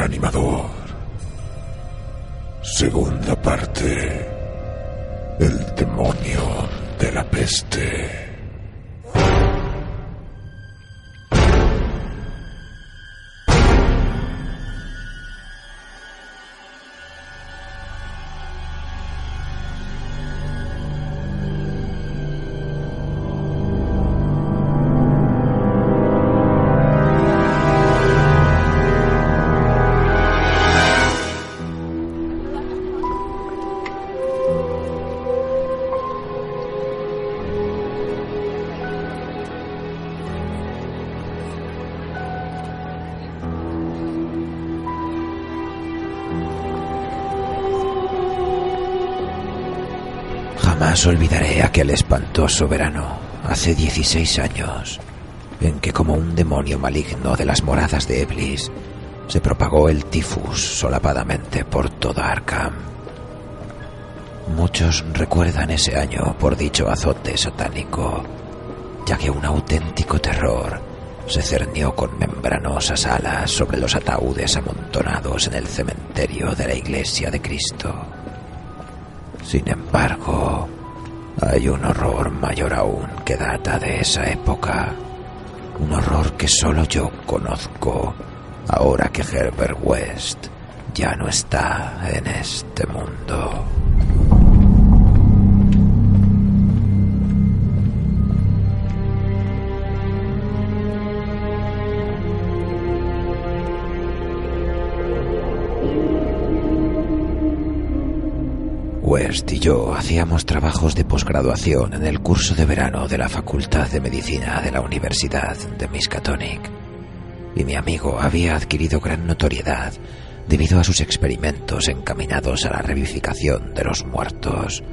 Reanimador. Segunda parte. El demonio de la peste. Jamás olvidaré aquel espantoso verano, hace 16 años, en que como un demonio maligno de las moradas de Eblis, se propagó el tifus solapadamente por toda Arkham. Muchos recuerdan ese año por dicho azote satánico, ya que un auténtico terror se cernió con membranosas alas sobre los ataúdes amontonados en el cementerio de la iglesia de Cristo. Sin embargo, hay un horror mayor aún que data de esa época. Un horror que solo yo conozco ahora que Herbert West ya no está en este mundo. West y yo hacíamos trabajos de posgraduación en el curso de verano de la Facultad de Medicina de la Universidad de Miskatonic. Y mi amigo había adquirido gran notoriedad debido a sus experimentos encaminados a la revivificación de los muertos.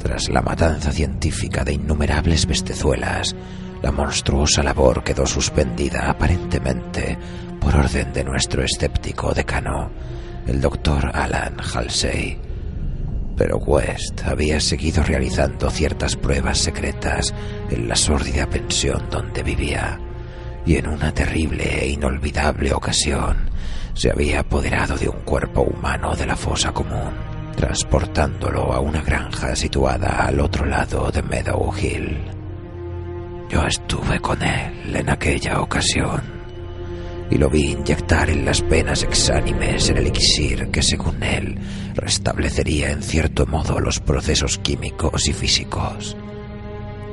Tras la matanza científica de innumerables bestezuelas, la monstruosa labor quedó suspendida aparentemente por orden de nuestro escéptico decano, el doctor Alan Halsey. Pero West había seguido realizando ciertas pruebas secretas en la sórdida pensión donde vivía, y en una terrible e inolvidable ocasión se había apoderado de un cuerpo humano de la fosa común, transportándolo a una granja situada al otro lado de Meadow Hill. Yo estuve con él en aquella ocasión y lo vi inyectar en las venas exánimes el elixir que según él restablecería en cierto modo los procesos químicos y físicos.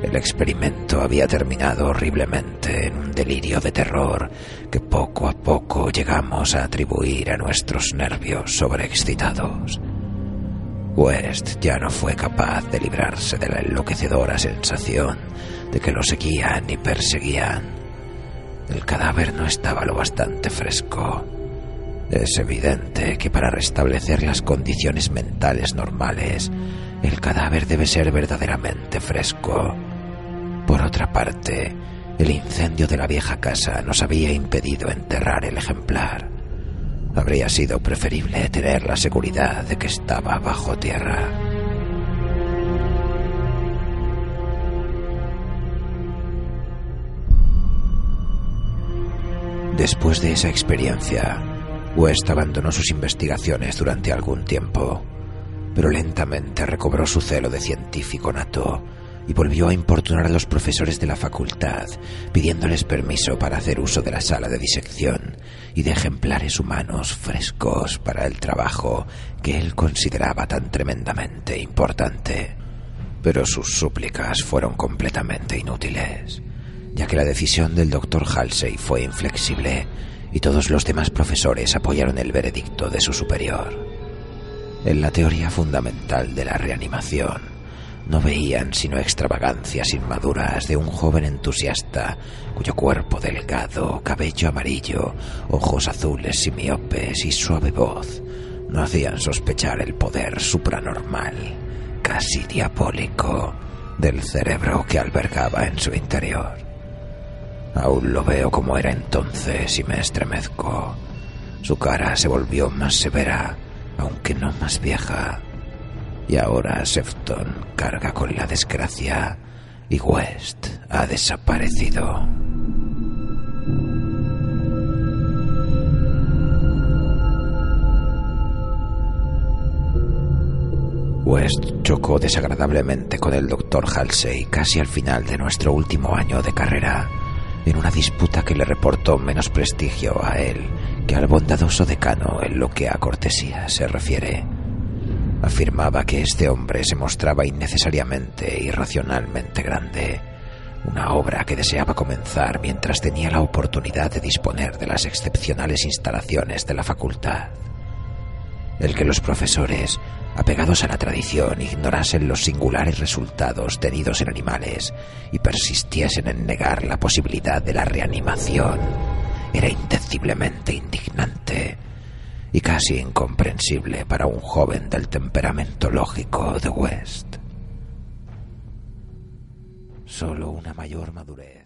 El experimento había terminado horriblemente en un delirio de terror que poco a poco llegamos a atribuir a nuestros nervios sobreexcitados. West ya no fue capaz de librarse de la enloquecedora sensación de que lo seguían y perseguían el cadáver no estaba lo bastante fresco. Es evidente que para restablecer las condiciones mentales normales, el cadáver debe ser verdaderamente fresco. Por otra parte, el incendio de la vieja casa nos había impedido enterrar el ejemplar. Habría sido preferible tener la seguridad de que estaba bajo tierra. Después de esa experiencia, West abandonó sus investigaciones durante algún tiempo, pero lentamente recobró su celo de científico nato y volvió a importunar a los profesores de la facultad, pidiéndoles permiso para hacer uso de la sala de disección y de ejemplares humanos frescos para el trabajo que él consideraba tan tremendamente importante. Pero sus súplicas fueron completamente inútiles ya que la decisión del doctor Halsey fue inflexible y todos los demás profesores apoyaron el veredicto de su superior. En la teoría fundamental de la reanimación, no veían sino extravagancias inmaduras de un joven entusiasta cuyo cuerpo delgado, cabello amarillo, ojos azules y miopes y suave voz no hacían sospechar el poder supranormal, casi diabólico, del cerebro que albergaba en su interior. Aún lo veo como era entonces y me estremezco. Su cara se volvió más severa, aunque no más vieja. Y ahora Sefton carga con la desgracia y West ha desaparecido. West chocó desagradablemente con el doctor Halsey casi al final de nuestro último año de carrera en una disputa que le reportó menos prestigio a él que al bondadoso decano en lo que a cortesía se refiere. Afirmaba que este hombre se mostraba innecesariamente irracionalmente grande, una obra que deseaba comenzar mientras tenía la oportunidad de disponer de las excepcionales instalaciones de la facultad. El que los profesores apegados a la tradición, ignorasen los singulares resultados tenidos en animales y persistiesen en negar la posibilidad de la reanimación, era indeciblemente indignante y casi incomprensible para un joven del temperamento lógico de West. Solo una mayor madurez